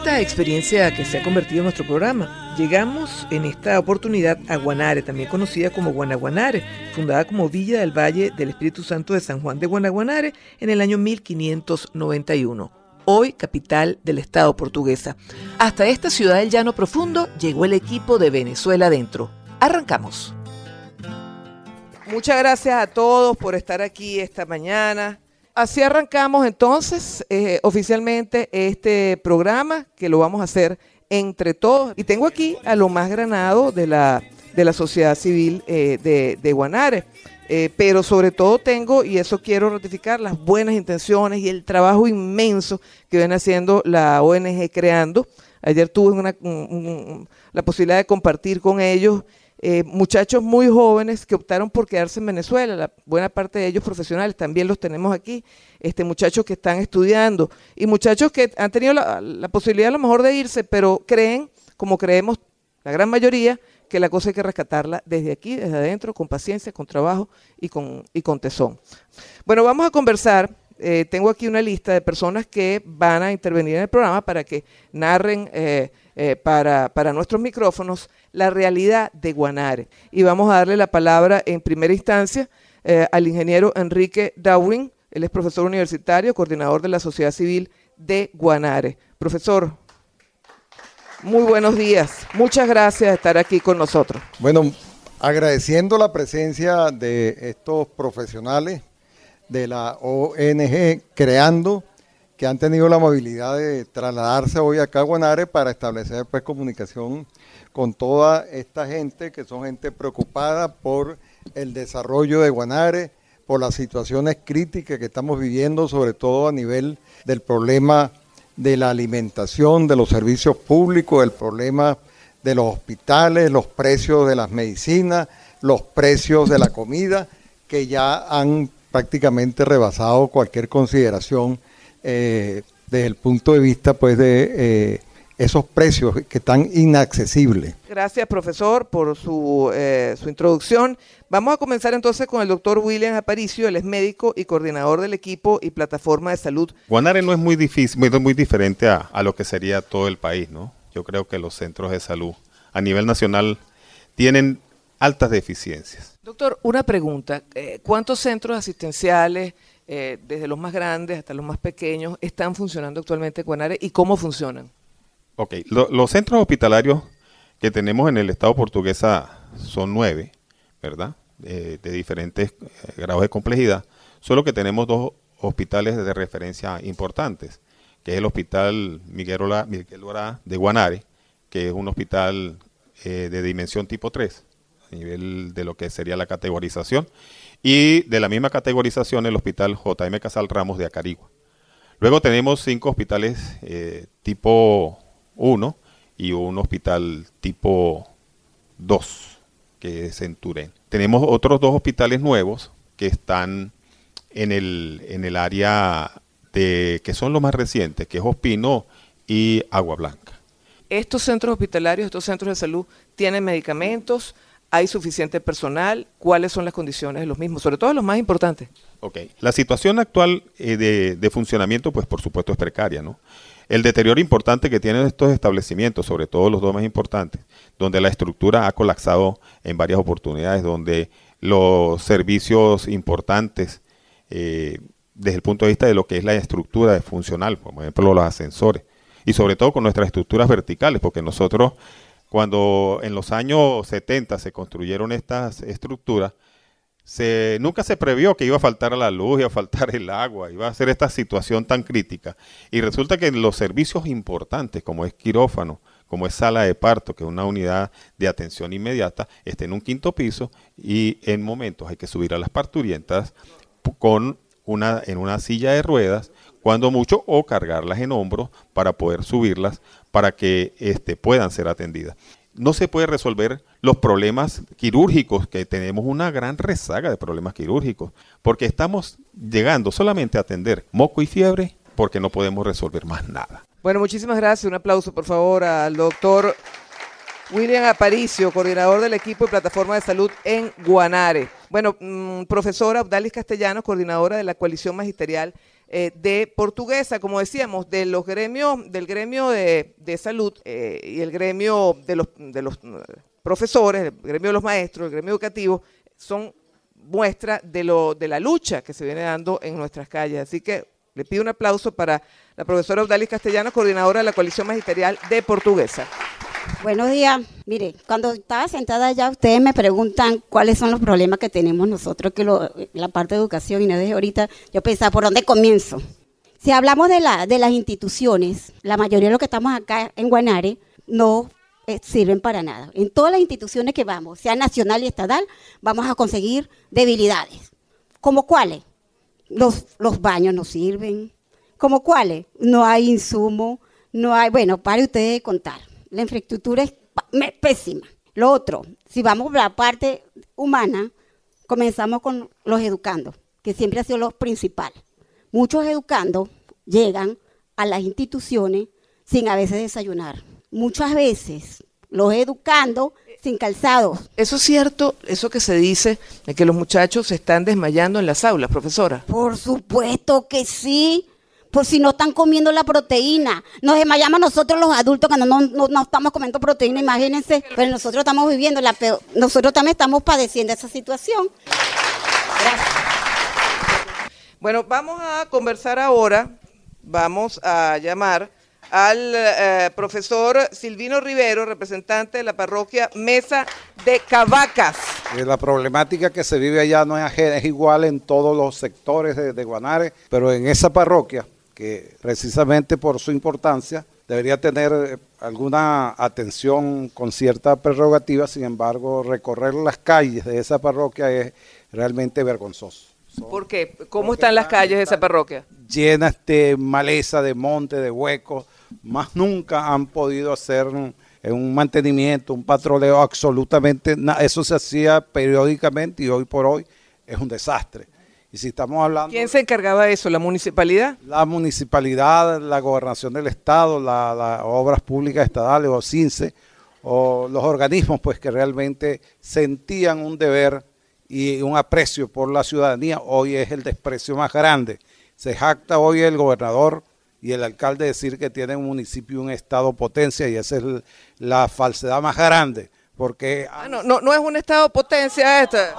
esta experiencia que se ha convertido en nuestro programa, llegamos en esta oportunidad a Guanare, también conocida como Guanaguanare, fundada como Villa del Valle del Espíritu Santo de San Juan de Guanaguanare en el año 1591 hoy capital del Estado portuguesa. Hasta esta ciudad del llano profundo llegó el equipo de Venezuela Adentro. Arrancamos. Muchas gracias a todos por estar aquí esta mañana. Así arrancamos entonces eh, oficialmente este programa que lo vamos a hacer entre todos. Y tengo aquí a lo más granado de la, de la sociedad civil eh, de, Guanare. Eh, pero sobre todo tengo, y eso quiero ratificar, las buenas intenciones y el trabajo inmenso que viene haciendo la ONG Creando. Ayer tuve la posibilidad de compartir con ellos eh, muchachos muy jóvenes que optaron por quedarse en Venezuela, la buena parte de ellos profesionales, también los tenemos aquí, este, muchachos que están estudiando y muchachos que han tenido la, posibilidad a lo mejor de irse, pero creen, como creemos la gran mayoría, que la cosa hay que rescatarla desde aquí, desde adentro, con paciencia, con trabajo y con tesón. Bueno, vamos a conversar. Eh, tengo aquí una lista de personas que van a intervenir en el programa para que narren eh, eh, para, para nuestros micrófonos la realidad de Guanare. Y vamos a darle la palabra en primera instancia al ingeniero Enrique Dawin. Él es profesor universitario, coordinador de la sociedad civil de Guanare. Profesor, muy buenos días. Muchas gracias de estar aquí con nosotros. Bueno, agradeciendo la presencia de estos profesionales de la ONG Creando, que han tenido la movilidad de trasladarse hoy acá a Guanare para establecer pues, comunicación con toda esta gente, que son gente preocupada por el desarrollo de Guanare, por las situaciones críticas que estamos viviendo, sobre todo a nivel del problema de la alimentación, de los servicios públicos, el problema de los hospitales, los precios de las medicinas, los precios de la comida, que ya han prácticamente rebasado cualquier consideración eh, desde el punto de vista pues de eh, esos precios que están inaccesibles. Gracias, profesor, por su, eh, su introducción. Vamos a comenzar entonces con el doctor William Aparicio, él es médico y coordinador del equipo y plataforma de salud. Guanare no es muy difícil, muy, muy diferente a, a, lo que sería todo el país, ¿no? Yo creo que los centros de salud a nivel nacional tienen altas deficiencias. Doctor, una pregunta. Eh, ¿Cuántos centros asistenciales, eh, desde los más grandes hasta los más pequeños, están funcionando actualmente en Guanare y cómo funcionan? Ok, Lo, los centros hospitalarios que tenemos en el Estado portuguesa son nueve, ¿verdad? Eh, de diferentes grados de complejidad, solo que tenemos dos hospitales de referencia importantes, que es el Hospital Miguel Miguel de Guanare, que es un hospital eh, de dimensión tipo 3, nivel de lo que sería la categorización, y de la misma categorización el Hospital JM Casal Ramos de Acarigua. Luego tenemos cinco hospitales eh, tipo 1 y un hospital tipo 2, que es en Turén. Tenemos otros dos hospitales nuevos que están en el, en el área de que son los más recientes, que es Ospino y Agua Blanca. ¿Estos centros hospitalarios, estos centros de salud, tienen medicamentos? ¿Hay suficiente personal? ¿Cuáles son las condiciones de los mismos? Sobre todo los más importantes. Ok. La situación actual eh, de, funcionamiento, pues por supuesto es precaria, ¿no? El deterioro importante que tienen estos establecimientos, sobre todo los dos más importantes, donde la estructura ha colapsado en varias oportunidades, donde los servicios importantes, eh, desde el punto de vista de lo que es la estructura funcional, por ejemplo los ascensores, y sobre todo con nuestras estructuras verticales, porque nosotros cuando en los años 70 se construyeron estas estructuras, se, nunca se previó que iba a faltar la luz, iba a faltar el agua, iba a ser esta situación tan crítica. Y resulta que los servicios importantes, como es quirófano, como es sala de parto, que es una unidad de atención inmediata, está en un quinto piso y en momentos hay que subir a las parturientas con una, en una silla de ruedas, cuando mucho, o cargarlas en hombros para poder subirlas para que este, puedan ser atendidas. No se puede resolver los problemas quirúrgicos, que tenemos una gran rezaga de problemas quirúrgicos, porque estamos llegando solamente a atender moco y fiebre porque no podemos resolver más nada. Bueno, muchísimas gracias. Un aplauso, por favor, al doctor William Aparicio, coordinador del equipo de plataforma de salud en Guanare. Bueno, mm, profesora Abdalis Castellanos, coordinadora de la coalición magisterial eh, de Portuguesa, como decíamos, de los gremios, del gremio de, salud eh, y el gremio de los, de los profesores, el gremio de los maestros, el gremio educativo, son muestra de, lo, de la lucha que se viene dando en nuestras calles. Así que le pido un aplauso para la profesora Abdalis Castellanos, coordinadora de la coalición magisterial de Portuguesa. Buenos días. Mire, cuando estaba sentada allá, ustedes me preguntan cuáles son los problemas que tenemos nosotros, que la parte de educación, y no desde ahorita, yo pensaba, ¿por dónde comienzo? Si hablamos de, la, de las instituciones, la mayoría de los que estamos acá en Guanare no eh, sirven para nada. En todas las instituciones que vamos, sea nacional y estatal, vamos a conseguir debilidades. ¿Como cuáles? Los, los baños no sirven. ¿Como cuáles? No hay insumo, no hay, bueno, para ustedes contar la infraestructura es pésima. Lo otro, si vamos a la parte humana, comenzamos con los educandos, que siempre ha sido lo principal. Muchos educandos llegan a las instituciones sin a veces desayunar. Muchas veces los educando sin calzados. ¿Eso es cierto, eso que se dice, de que los muchachos se están desmayando en las aulas, profesora? Por supuesto que sí por si no están comiendo la proteína. Nos desmayamos nosotros los adultos cuando no, no, estamos comiendo proteína, imagínense, pero nosotros estamos viviendo la peor, nosotros también estamos padeciendo esa situación. Gracias. Bueno, vamos a conversar ahora, vamos a llamar al eh, profesor Silvino Rivero, representante de la parroquia Mesa de Cavacas. Eh, la problemática que se vive allá no es, es igual en todos los sectores de, de Guanare, pero en esa parroquia que precisamente por su importancia debería tener eh, alguna atención con cierta prerrogativa, sin embargo, recorrer las calles de esa parroquia es realmente vergonzoso. ¿Por qué? ¿Cómo están las calles de esa parroquia? Llenas de maleza, de monte, de huecos, más nunca han podido hacer un, un mantenimiento, un patroleo absolutamente, eso se hacía periódicamente y hoy por hoy es un desastre. Y si estamos hablando... ¿Quién se encargaba de eso? ¿La municipalidad? La municipalidad, la gobernación del Estado, las obras públicas estatales o CINCE, o los organismos pues que realmente sentían un deber y un aprecio por la ciudadanía, hoy es el desprecio más grande. Se jacta hoy el gobernador y el alcalde decir que tiene un municipio y un estado potencia y esa es la falsedad más grande. Porque... Ah, no, no, no es un estado potencia esta.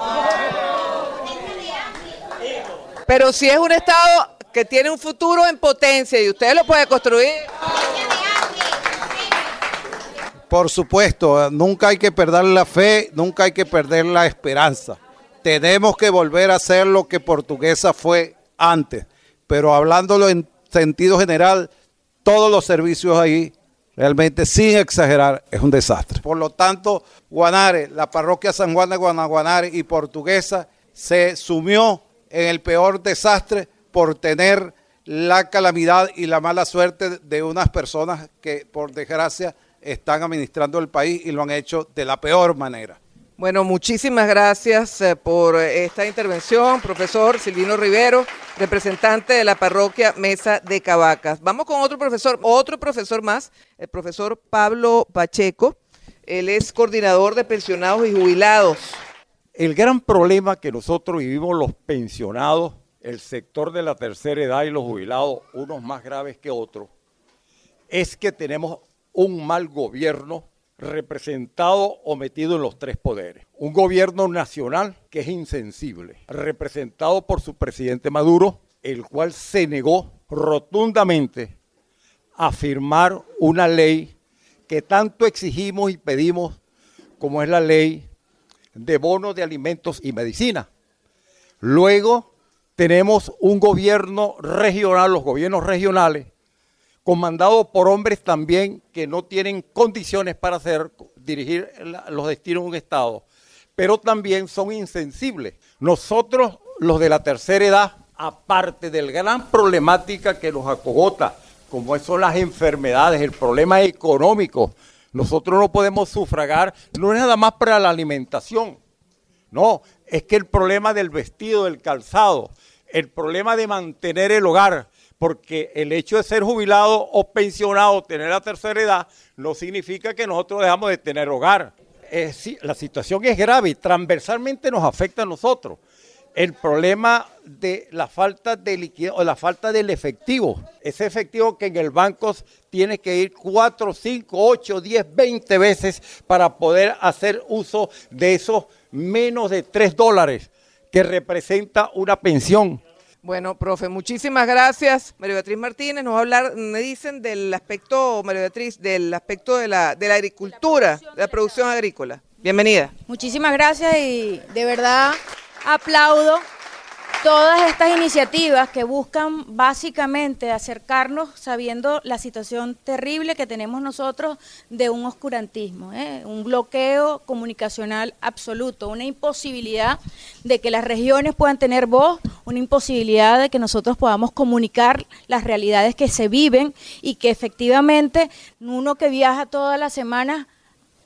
Pero si es un Estado que tiene un futuro en potencia y usted lo puede construir. Por supuesto, nunca hay que perder la fe, nunca hay que perder la esperanza. Tenemos que volver a ser lo que Portuguesa fue antes, pero hablándolo en sentido general, todos los servicios ahí, realmente sin exagerar, es un desastre. Por lo tanto, Guanare, la parroquia San Juan de Guanaguanare y Portuguesa se sumió en el peor desastre por tener la calamidad y la mala suerte de unas personas que por desgracia están administrando el país y lo han hecho de la peor manera. Bueno, muchísimas gracias eh, por esta intervención, profesor Silvino Rivero, representante de la parroquia Mesa de Cavacas. Vamos con otro profesor, otro profesor más, el profesor Pablo Pacheco. Él es coordinador de pensionados y jubilados el gran problema que nosotros vivimos los pensionados, el sector de la tercera edad y los jubilados, unos más graves que otros, es que tenemos un mal gobierno representado o metido en los tres poderes. Un gobierno nacional que es insensible, representado por su presidente Maduro, el cual se negó rotundamente a firmar una ley que tanto exigimos y pedimos, como es la ley de bonos de alimentos y medicina. Luego tenemos un gobierno regional, los gobiernos regionales, comandados por hombres también que no tienen condiciones para hacer, dirigir los destinos de un Estado, pero también son insensibles. Nosotros, los de la tercera edad, aparte del gran problemática que nos acogota, como son las enfermedades, el problema económico, nosotros no podemos sufragar, no es nada más para la alimentación, no, es que el problema del vestido, del calzado, el problema de mantener el hogar, porque el hecho de ser jubilado o pensionado, tener la tercera edad, no significa que nosotros dejamos de tener hogar. la situación es grave transversalmente nos afecta a nosotros. El problema de la falta de liquidez o la falta del efectivo, ese efectivo que en el banco tiene que ir 4, 5, 8, 10, 20 veces para poder hacer uso de esos menos de 3 dólares que representa una pensión. Bueno, profe, muchísimas gracias. María Beatriz Martínez nos va a hablar, me dicen, del aspecto, María Beatriz, del aspecto de la, de la agricultura, de la producción agrícola. Bienvenida. Muchísimas gracias y de verdad aplaudo todas estas iniciativas que buscan básicamente acercarnos sabiendo la situación terrible que tenemos nosotros de un oscurantismo, ¿eh? un bloqueo comunicacional absoluto, una imposibilidad de que las regiones puedan tener voz, una imposibilidad de que nosotros podamos comunicar las realidades que se viven y que efectivamente uno que viaja todas las semanas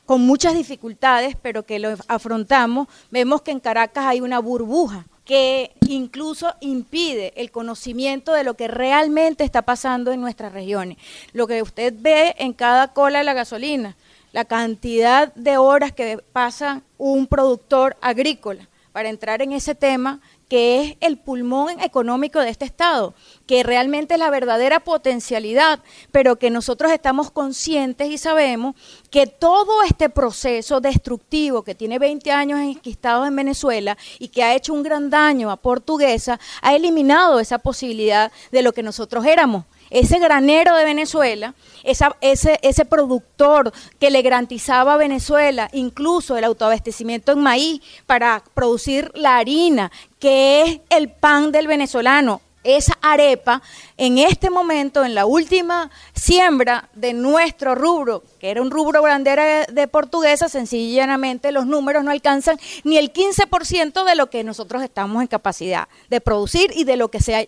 con muchas dificultades, pero que lo afrontamos, vemos que en Caracas hay una burbuja que incluso impide el conocimiento de lo que realmente está pasando en nuestras regiones. Lo que usted ve en cada cola de la gasolina, la cantidad de horas que pasa un productor agrícola para entrar en ese tema que es el pulmón económico de este Estado, que realmente es la verdadera potencialidad, pero que nosotros estamos conscientes y sabemos que todo este proceso destructivo que tiene 20 años enquistados en Venezuela y que ha hecho un gran daño a Portuguesa, ha eliminado esa posibilidad de lo que nosotros éramos, ese granero de Venezuela, ese, ese productor que le garantizaba a Venezuela incluso el autoabastecimiento en maíz para producir la harina, que es el pan del venezolano, esa arepa en este momento, en la última siembra de nuestro rubro, que era un rubro bandera de portuguesa, sencillamente los números no alcanzan ni el 15% de lo que nosotros estamos en capacidad de producir y de lo que se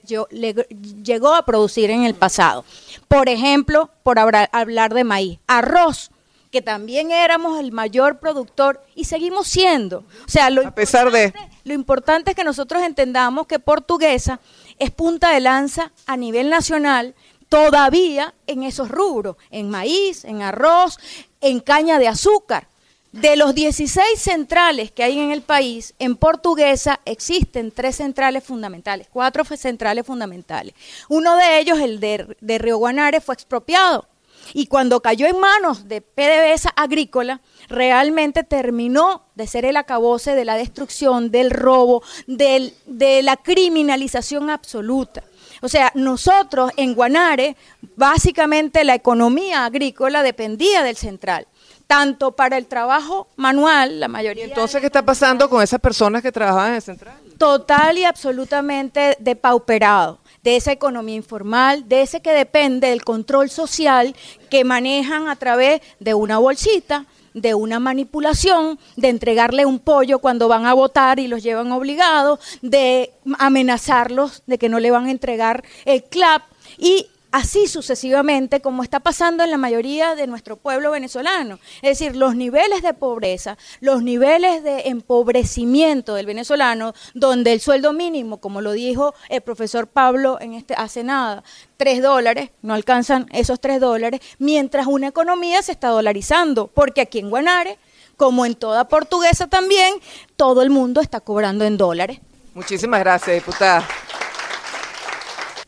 llegó a producir en el pasado. Por ejemplo, por hablar de maíz, arroz que también éramos el mayor productor y seguimos siendo. O sea, lo a pesar de lo importante es que nosotros entendamos que Portuguesa es punta de lanza a nivel nacional todavía en esos rubros, en maíz, en arroz, en caña de azúcar. De los 16 centrales que hay en el país, en Portuguesa existen tres centrales fundamentales, cuatro centrales fundamentales. Uno de ellos, el de, de Río Guanare, fue expropiado. Y cuando cayó en manos de PDVSA Agrícola, realmente terminó de ser el acabose de la destrucción, del robo, de la criminalización absoluta. O sea, nosotros en Guanare, básicamente la economía agrícola dependía del central tanto para el trabajo manual, la mayoría. ¿Y entonces qué está pasando con esas personas que trabajaban en el central? Total y absolutamente depauperado de esa economía informal, de ese que depende del control social que manejan a través de una bolsita, de una manipulación, de entregarle un pollo cuando van a votar y los llevan obligados, de amenazarlos de que no le van a entregar el CLAP y así sucesivamente, como está pasando en la mayoría de nuestro pueblo venezolano. Es decir, los niveles de pobreza, los niveles de empobrecimiento del venezolano, donde el sueldo mínimo, como lo dijo el profesor Pablo en este, hace nada, tres dólares, no alcanzan esos tres dólares, mientras una economía se está dolarizando, porque aquí en Guanare, como en toda portuguesa también, todo el mundo está cobrando en dólares. Muchísimas gracias, diputada.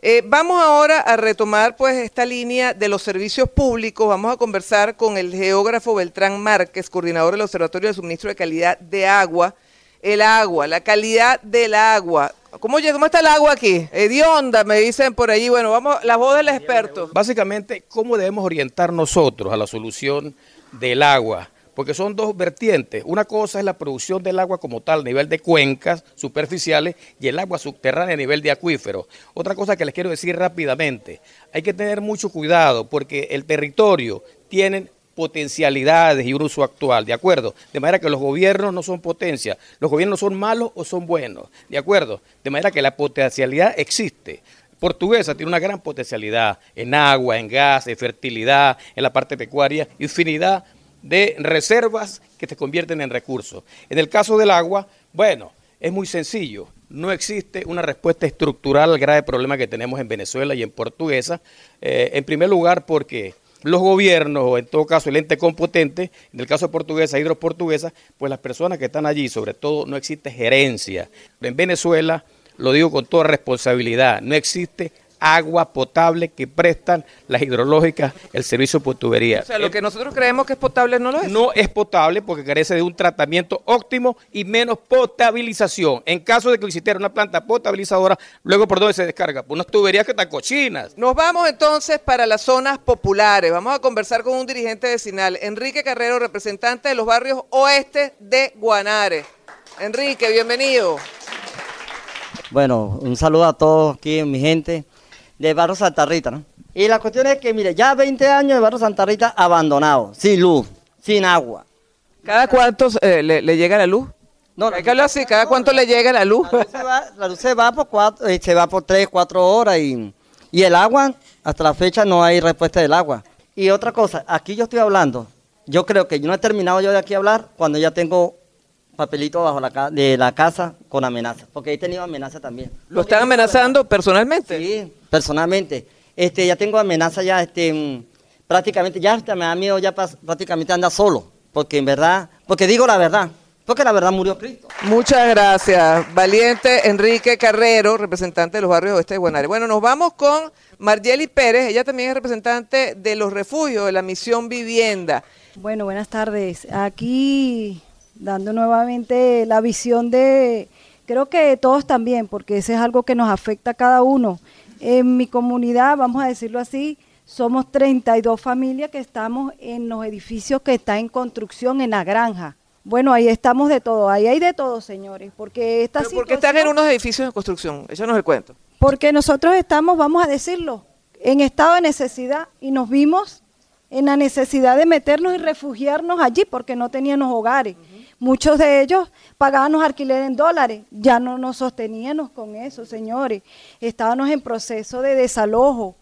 Eh, vamos ahora a retomar pues esta línea de los servicios públicos. Vamos a conversar con el geógrafo Beltrán Márquez, coordinador del Observatorio de Suministro de Calidad de Agua. El agua, la calidad del agua. ¿Cómo, cómo está el agua aquí? Hedionda, me dicen por allí. Bueno, vamos, la voz del experto. Básicamente, ¿cómo debemos orientar nosotros a la solución del agua? Porque son dos vertientes. Una cosa es la producción del agua como tal a nivel de cuencas superficiales y el agua subterránea a nivel de acuíferos. Otra cosa que les quiero decir rápidamente, hay que tener mucho cuidado porque el territorio tiene potencialidades y un uso actual, ¿de acuerdo? De manera que los gobiernos no son potencia, los gobiernos son malos o son buenos, ¿de acuerdo? De manera que la potencialidad existe. Portuguesa tiene una gran potencialidad en agua, en gas, en fertilidad, en la parte pecuaria, infinidad de reservas que se convierten en recursos. En el caso del agua, bueno, es muy sencillo. No existe una respuesta estructural al grave problema que tenemos en Venezuela y en Portuguesa. Eh, en primer lugar, porque los gobiernos, o en todo caso el ente competente, en el caso de Portuguesa, Hidroportuguesa, pues las personas que están allí, sobre todo, no existe gerencia. En Venezuela, lo digo con toda responsabilidad, no existe agua potable que prestan las hidrológicas, el servicio por tubería. O sea, lo que nosotros creemos que es potable no lo es. No es potable porque carece de un tratamiento óptimo y menos potabilización. En caso de que existiera una planta potabilizadora, luego por dónde se descarga, por unas tuberías que están cochinas. Nos vamos entonces para las zonas populares. Vamos a conversar con un dirigente vecinal, Enrique Carrero, representante de los barrios oeste de Guanare. Enrique, bienvenido. Bueno, un saludo a todos aquí, mi gente de Barrio Santa Rita, ¿no? Y la cuestión es que, mire, ya 20 años de Barrio Santa Rita abandonado, sin luz, sin agua. ¿Cada cuánto eh, le, llega la luz? No, hay que hablar así, ¿cada cuánto le llega la luz? La luz se va, por cuatro, eh, se va por tres, cuatro horas y, y el agua, hasta la fecha no hay respuesta del agua. Y otra cosa, aquí yo estoy hablando, yo creo que yo no he terminado yo de aquí a hablar cuando ya tengo papelito bajo la de la casa con amenaza, porque he tenido amenaza también. ¿Lo están amenazando personalmente? Sí, personalmente. Este, ya tengo amenaza ya, este, mm, prácticamente, ya me da miedo ya prácticamente anda solo, porque en verdad, porque digo la verdad, porque la verdad murió Cristo. Muchas gracias, valiente Enrique Carrero, representante de los barrios oeste de Guanare. Bueno, nos vamos con Margeli Pérez, ella también es representante de los refugios de la misión Vivienda. Bueno, buenas tardes. Aquí dando nuevamente la visión de, creo que todos también, porque ese es algo que nos afecta a cada uno. En mi comunidad, vamos a decirlo así, somos 32 familias que estamos en los edificios que están en construcción en la granja. Bueno, ahí estamos de todo, ahí hay de todo, señores, porque esta ¿Por qué están en unos edificios en construcción? Eso no es el cuento. Porque nosotros estamos, vamos a decirlo, en estado de necesidad y nos vimos en la necesidad de meternos y refugiarnos allí porque no teníamos hogares. Muchos de ellos pagaban los alquileres en dólares, ya no nos sosteníamos con eso, señores. Estábamos en proceso de desalojo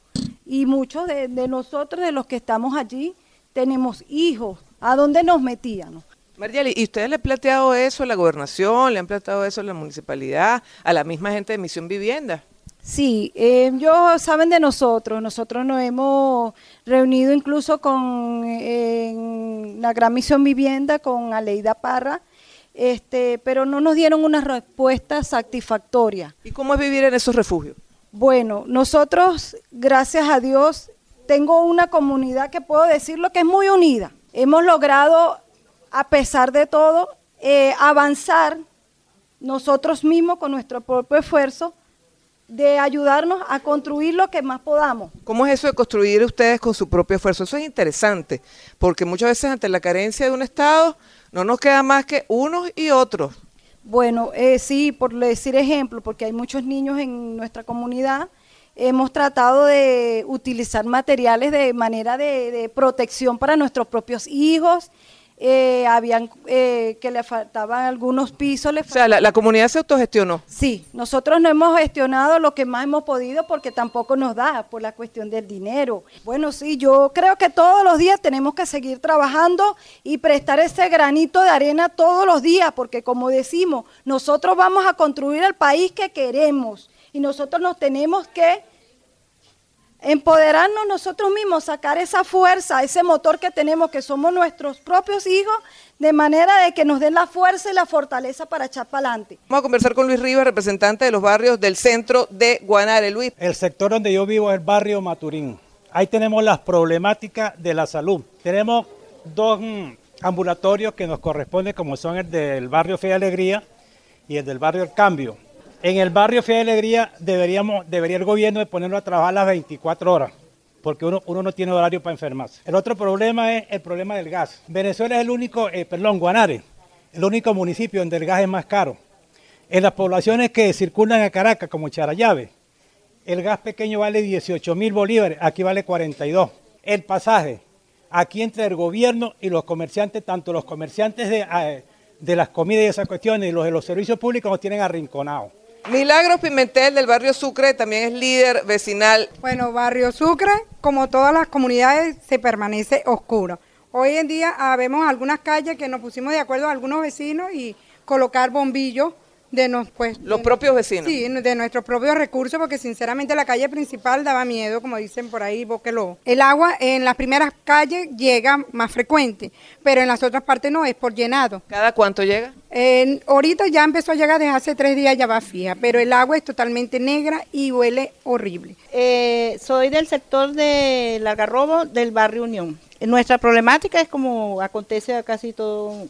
y muchos de, nosotros, de los que estamos allí, tenemos hijos. ¿A dónde nos metíamos? Marjali, ¿y ustedes le han planteado eso a la gobernación, le han planteado eso a la municipalidad, a la misma gente de Misión Vivienda? Sí, eh, ellos saben de nosotros, nosotros nos hemos reunido incluso con la Gran Misión Vivienda, con Aleida Parra, este, pero no nos dieron una respuesta satisfactoria. ¿Y cómo es vivir en esos refugios? Bueno, nosotros, gracias a Dios, tengo una comunidad que puedo decirlo que es muy unida. Hemos logrado, a pesar de todo, eh, avanzar nosotros mismos con nuestro propio esfuerzo de ayudarnos a construir lo que más podamos. ¿Cómo es eso de construir ustedes con su propio esfuerzo? Eso es interesante, porque muchas veces ante la carencia de un Estado no nos queda más que unos y otros. Bueno, eh, sí, por decir ejemplo, porque hay muchos niños en nuestra comunidad, hemos tratado de utilizar materiales de manera de, de protección para nuestros propios hijos eh, habían eh, que le faltaban algunos pisos. o sea, la, comunidad se autogestionó. Sí, nosotros no hemos gestionado lo que más hemos podido porque tampoco nos da por la cuestión del dinero. Bueno, sí, yo creo que todos los días tenemos que seguir trabajando y prestar ese granito de arena todos los días porque como decimos, nosotros vamos a construir el país que queremos y nosotros nos tenemos que empoderarnos nosotros mismos, sacar esa fuerza, ese motor que tenemos, que somos nuestros propios hijos, de manera de que nos den la fuerza y la fortaleza para echar para adelante. Vamos a conversar con Luis Rivas, representante de los barrios del centro de Guanare. Luis. El sector donde yo vivo es el barrio Maturín. Ahí tenemos las problemáticas de la salud. Tenemos dos mm, ambulatorios que nos corresponden, como son el del barrio Fe y Alegría y el del barrio El Cambio en el barrio Fe de Alegría deberíamos, debería el gobierno de ponerlo a trabajar las 24 horas, porque uno, no tiene horario para enfermarse. El otro problema es el problema del gas. Venezuela es el único, eh, perdón, Guanare, el único municipio donde el gas es más caro. En las poblaciones que circulan a Caracas, como Charayave, el gas pequeño vale 18 mil bolívares, aquí vale 42. El pasaje aquí entre el gobierno y los comerciantes, tanto los comerciantes de, eh, de las comidas y esas cuestiones y los de los servicios públicos nos tienen arrinconados. Milagro Pimentel del barrio Sucre también es líder vecinal. Bueno, barrio Sucre, como todas las comunidades, se permanece oscuro. Hoy en día ah, vemos algunas calles que nos pusimos de acuerdo a algunos vecinos y colocar bombillos de nos, pues, los propios vecinos. Sí, de nuestros propios recursos, porque sinceramente la calle principal daba miedo, como dicen por ahí, bóquelo. El agua en las primeras calles llega más frecuente, pero en las otras partes no, es por llenado. ¿Cada cuánto llega? ahorita ya empezó a llegar desde hace tres días, ya va fija, pero el agua es totalmente negra y huele horrible. Eh, soy del sector de Largarrobo, del barrio Unión. Nuestra problemática es como acontece a casi todo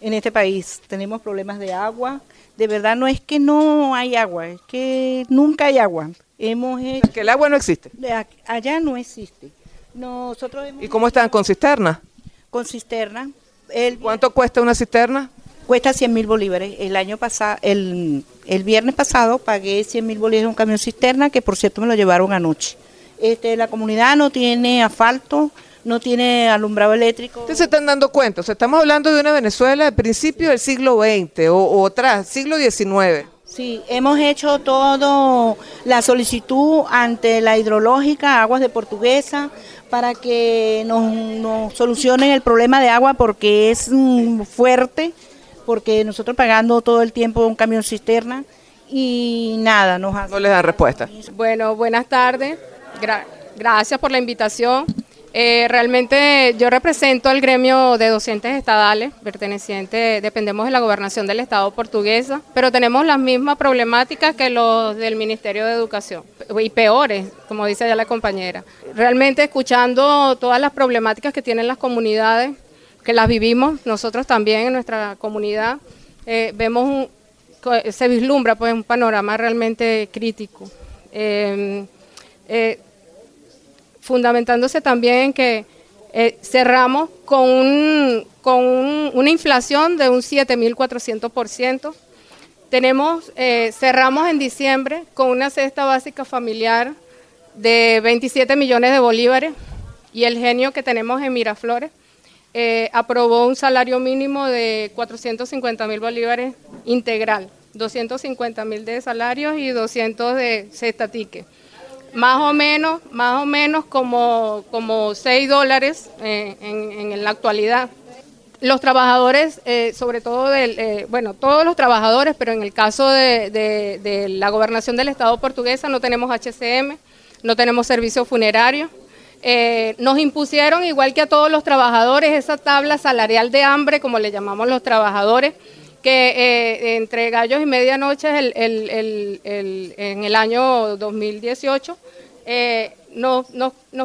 en este país. Tenemos problemas de agua. De verdad no es que no hay agua, es que nunca hay agua. Hemos que el agua no existe. allá no existe. Nosotros ¿Y cómo están con cisterna? Con cisterna. ¿Cuánto cuesta una cisterna? Cuesta 100 mil bolívares. El año pasado, el, el viernes pasado pagué 100 mil bolívares en un camión cisterna que por cierto me lo llevaron anoche. Este, la comunidad no tiene asfalto, no tiene alumbrado eléctrico. Ustedes se están dando cuenta, o sea, estamos hablando de una Venezuela de principio del siglo XX o, o tras, siglo XIX. Sí, hemos hecho todo la solicitud ante la hidrológica Aguas de Portuguesa para que nos, solucionen el problema de agua porque es mm, fuerte, porque nosotros pagando todo el tiempo un camión cisterna y nada, nos No les dan respuesta. Bueno, buenas tardes. gracias por la invitación. Eh, realmente yo represento al gremio de docentes estadales, perteneciente, dependemos de la gobernación del Estado portuguesa, pero tenemos las mismas problemáticas que los del Ministerio de Educación, y peores, como dice ya la compañera. Realmente escuchando todas las problemáticas que tienen las comunidades, que las vivimos nosotros también en nuestra comunidad, eh, vemos, se vislumbra pues un panorama realmente crítico. Eh, fundamentándose también en que eh, cerramos con, con una inflación de un 7.400%. Tenemos, eh, cerramos en diciembre con una cesta básica familiar de 27 millones de bolívares y el genio que tenemos en Miraflores eh, aprobó un salario mínimo de 450 mil bolívares integral, 250 mil de salarios y 200 de cesta ticket más o menos, más o menos como, como 6 dólares eh, en, la actualidad. Los trabajadores, eh, sobre todo, del, eh, bueno, todos los trabajadores, pero en el caso de, la gobernación del Estado portuguesa no tenemos HCM, no tenemos servicio funerario. nos impusieron, igual que a todos los trabajadores, esa tabla salarial de hambre, como le llamamos los trabajadores, que eh, entre gallos y medianoche en el año 2018 eh, nos,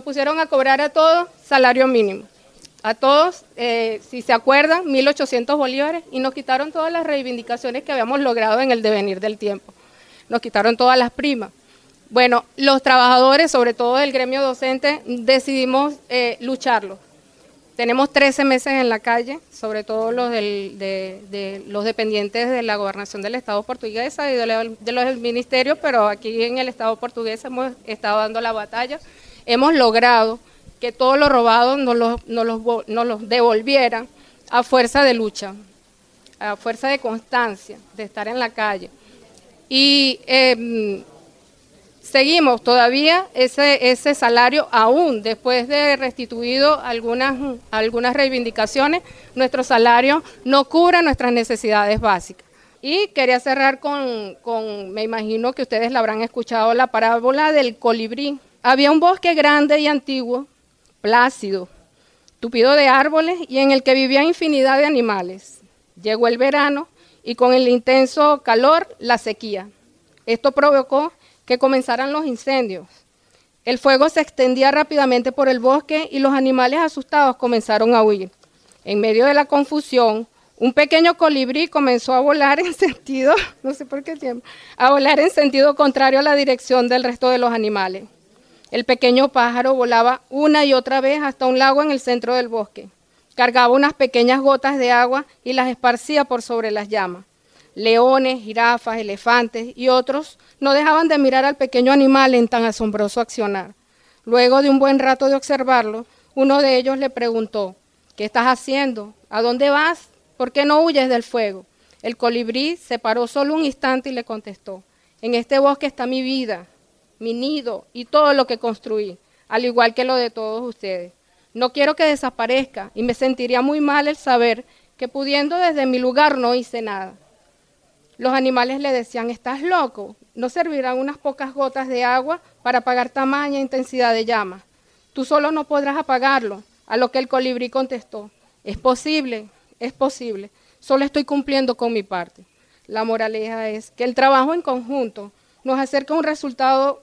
pusieron a cobrar a todos salario mínimo. A todos, eh, si se acuerdan, 1.800 bolívares y nos quitaron todas las reivindicaciones que habíamos logrado en el devenir del tiempo. Nos quitaron todas las primas. Bueno, los trabajadores, sobre todo del gremio docente, decidimos lucharlo tenemos 13 meses en la calle, sobre todo los de, los dependientes de la gobernación del Estado portuguesa y de, los del ministerio, pero aquí en el Estado portugués hemos estado dando la batalla. Hemos logrado que todo lo robado nos los, los, devolvieran a fuerza de lucha, a fuerza de constancia, de estar en la calle. Y em, seguimos todavía ese, ese salario aún después de restituido algunas, algunas reivindicaciones, nuestro salario no cubre nuestras necesidades básicas. Y quería cerrar con, con, me imagino que ustedes la habrán escuchado, la parábola del colibrí. Había un bosque grande y antiguo, plácido, tupido de árboles y en el que vivía infinidad de animales. Llegó el verano y con el intenso calor la sequía. Esto provocó que comenzaran los incendios. El fuego se extendía rápidamente por el bosque y los animales asustados comenzaron a huir. En medio de la confusión, un pequeño colibrí comenzó a volar en sentido, no sé por qué tiempo, a volar en sentido contrario a la dirección del resto de los animales. El pequeño pájaro volaba una y otra vez hasta un lago en el centro del bosque. Cargaba unas pequeñas gotas de agua y las esparcía por sobre las llamas. Leones, jirafas, elefantes y otros no dejaban de mirar al pequeño animal en tan asombroso accionar. Luego de un buen rato de observarlo, Uno de ellos le preguntó, ¿qué estás haciendo? ¿A dónde vas? ¿Por qué no huyes del fuego? El colibrí se paró solo un instante y le contestó, en este bosque está mi vida, mi nido y todo lo que construí, al igual que lo de todos ustedes. No quiero que desaparezca y me sentiría muy mal el saber que pudiendo desde mi lugar no hice nada. Los animales le decían, estás loco, no servirán unas pocas gotas de agua para apagar tamaña intensidad de llama. Tú solo no podrás apagarlo. A lo que el colibrí contestó, es posible, es posible, solo estoy cumpliendo con mi parte. La moraleja es que el trabajo en conjunto nos acerca a un resultado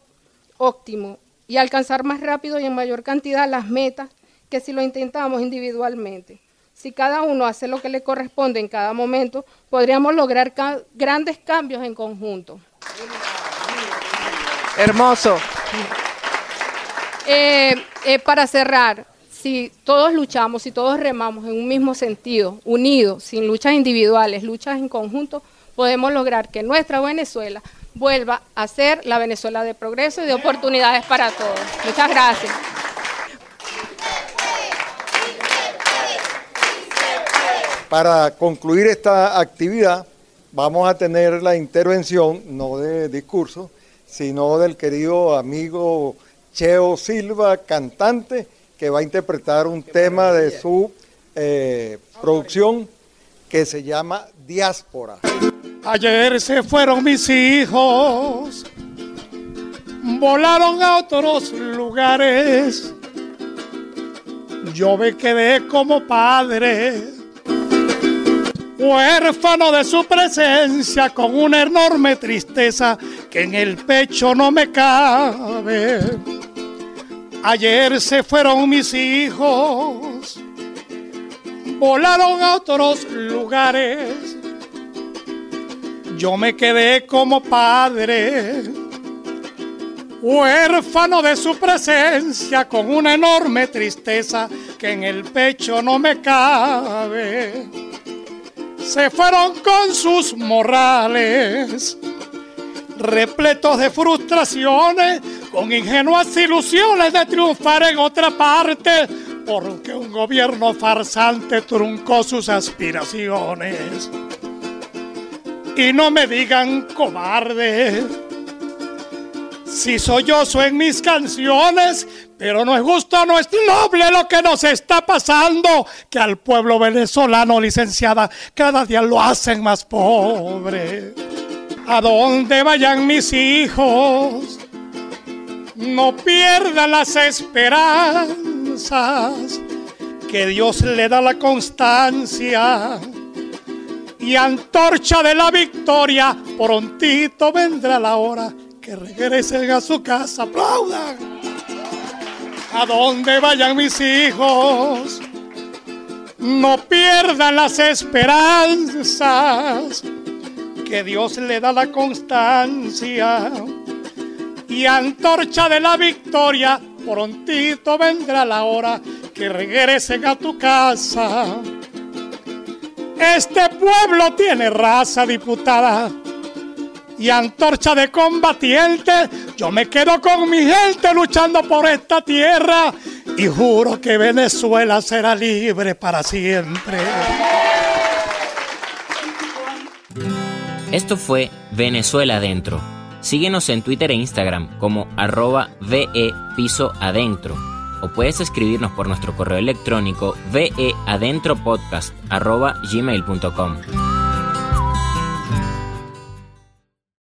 óptimo y alcanzar más rápido y en mayor cantidad las metas que si lo intentamos individualmente. Si cada uno hace lo que le corresponde en cada momento, podríamos lograr grandes cambios en conjunto. Hermoso. Eh, eh, para cerrar, si todos luchamos, si todos remamos en un mismo sentido, unidos, sin luchas individuales, luchas en conjunto, podemos lograr que nuestra Venezuela vuelva a ser la Venezuela de progreso y de oportunidades para todos. Muchas gracias. Para concluir esta actividad, vamos a tener la intervención, no de discurso, sino del querido amigo Cheo Silva, cantante, que va a interpretar un tema de su eh, producción que se llama Diáspora. Ayer se fueron mis hijos, volaron a otros lugares. Yo me quedé como padre, huérfano de su presencia, con una enorme tristeza que en el pecho no me cabe. Ayer se fueron mis hijos, volaron a otros lugares. Yo me quedé como padre, huérfano de su presencia, con una enorme tristeza que en el pecho no me cabe. Se fueron con sus morrales, repletos de frustraciones, con ingenuas ilusiones de triunfar en otra parte, porque un gobierno farsante truncó sus aspiraciones. Y no me digan cobarde, si yo en mis canciones, pero no es justo, no es noble lo que nos está pasando, que al pueblo venezolano licenciada cada día lo hacen más pobre. A dónde vayan mis hijos, no pierdan las esperanzas, que Dios le da la constancia y antorcha de la victoria, prontito vendrá la hora que regresen a su casa, aplaudan. A donde vayan mis hijos, no pierdan las esperanzas, que Dios le da la constancia. Y antorcha de la victoria, prontito vendrá la hora que regresen a tu casa. Este pueblo tiene raza diputada y antorcha de combatiente. Yo me quedo con mi gente luchando por esta tierra y juro que Venezuela será libre para siempre. Esto fue Venezuela Adentro. Síguenos en Twitter e Instagram como arroba VE o puedes escribirnos por nuestro correo electrónico veadentropodcast arroba gmail.com.